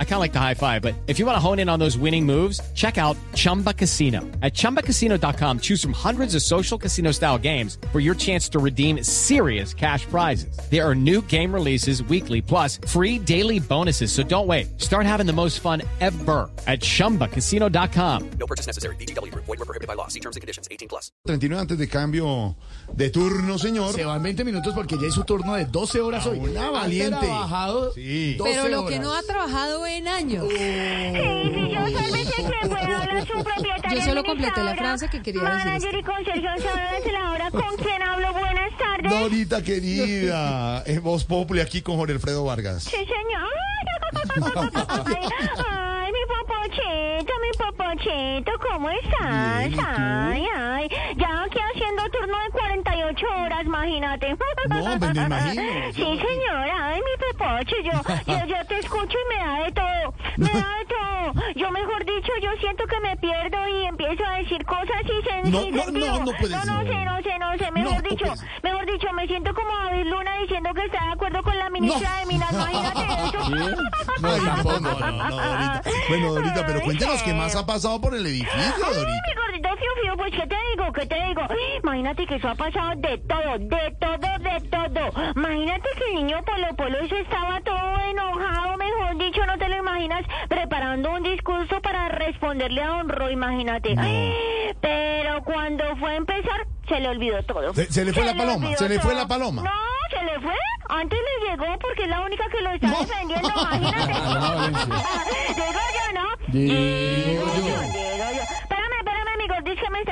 I kind of like the high five, but if you want to hone in on those winning moves, check out Chumba Casino. At ChumbaCasino.com, choose from hundreds of social casino style games for your chance to redeem serious cash prizes. There are new game releases weekly, plus free daily bonuses. So don't wait. Start having the most fun ever at ChumbaCasino.com. No purchase necessary. BGW. Void were prohibited by law. See terms and conditions. 18 plus. 39 antes de cambio de turno, señor. Se van 20 minutos porque ya es su turno de 12 horas hoy. una Ha valiente. trabajado Sí. 12 Pero lo que no ha trabajado en años. Sí, sí, yo sálvese quien pueda hablar su propietaria Yo solo completé la frase que quería decir Manager y concierge de la hora con quien hablo. Buenas tardes. Dorita querida, es Voz Populi aquí con Jorge Alfredo Vargas. Sí, señor. Ay, ay, mi popochito, mi popochito, ¿cómo estás? Bien. Ay, ay, 48 horas, imagínate. No, pues me imagino. Sí, señora, ay, mi popocho, yo, yo, yo te escucho y me da de todo, me da de todo. Yo, mejor dicho, yo siento que me pierdo y empiezo a decir cosas y se No, no, no, no puede no, no ser. sé, no sé, no sé, No, mejor no dicho, ser. mejor dicho, me siento como David Luna diciendo que está de acuerdo con la ministra de Minas, imagínate eso. No, tampoco, no, no, Dorita. Bueno, Dorita, pero cuéntenos qué más ha pasado por el edificio, Dorita. Fiu fiu, pues qué te digo, qué te digo. Imagínate que eso ha pasado de todo, de todo, de todo. Imagínate que el niño Polo Polo eso estaba todo enojado, mejor dicho, no te lo imaginas, preparando un discurso para responderle a Don Roy, imagínate. Pero cuando fue a empezar, se le olvidó todo. Se- se le fue la paloma, se le fue todo. la paloma. No, se le fue. Antes le llegó porque es la única que lo está defendiendo, imagínate. Digo yo, ¿no? Digo yo.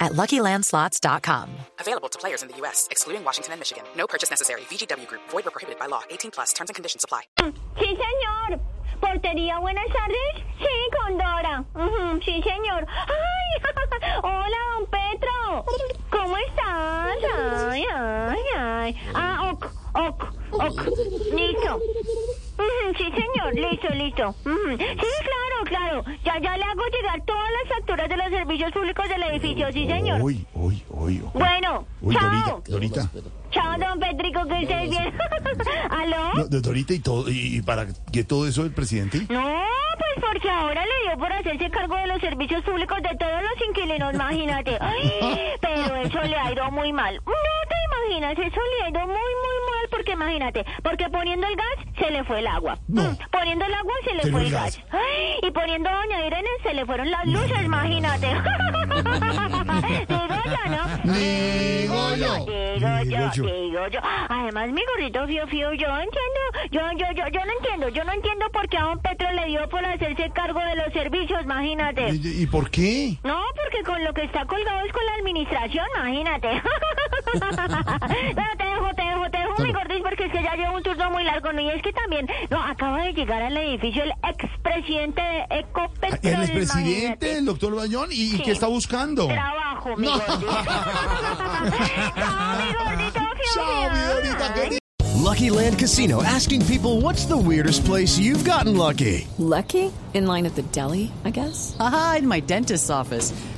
at LuckyLandSlots.com. Available to players in the U.S., excluding Washington and Michigan. No purchase necessary. VGW Group, void or prohibited by law. 18 plus terms and conditions apply. Sí, señor. Portería, buenas tardes. Sí, con Dora. Ujú, sí, señor. Ay, hola, don Petro. ¿Cómo estás? Ay, ay, ay. Ah, ok, ok, ok. Listo. Listo, listo. Sí, claro, claro. Ya, ya le hago llegar todas las facturas de los servicios públicos del edificio. Sí, señor. Uy, uy, uy. uy. Bueno, Uy, chao. Dorita, Dorita. Chao, don Petrico, que estés bien. ¿Aló? No, de Dorita y todo, y y para que todo eso el presidente. No, pues porque ahora le dio por hacerse cargo de los servicios públicos de todos los inquilinos, imagínate. Ay, pero eso le ha ido muy mal. No te imaginas, eso le ha ido muy, muy mal, porque imagínate, porque poniendo el gas se le fue el agua. No. Mm, Poniendo el agua se le fue el gas. gas. Ay, y poniendo a doña Irene se le fueron las luces, imagínate. Digo yo, ¿no? Digo yo. Digo yo, Digo yo. digo yo. Además, mi gordito fío fío, yo entiendo, yo, yo, yo, yo no entiendo, yo no entiendo por qué a don Petro le dio por hacerse cargo de los servicios, imagínate. ¿Y, y por qué? No, porque con lo que está colgado es con la administración, imagínate. Te dejo, mi gordis, porque es que ya llevo un turno muy largo, ¿no? Y es que también, no, acaba de llegar al edificio el expresidente de Ecopetrol, El expresidente, el doctor Bayón, ¿y, Sí. qué está buscando? Trabajo, mi No. gordis. Chao, mi gordito, Chao, mi. Dorita querida. Lucky Land Casino asking people what's the weirdest place you've gotten lucky? Lucky? In line at the deli, I guess. Haha, in my dentist's office.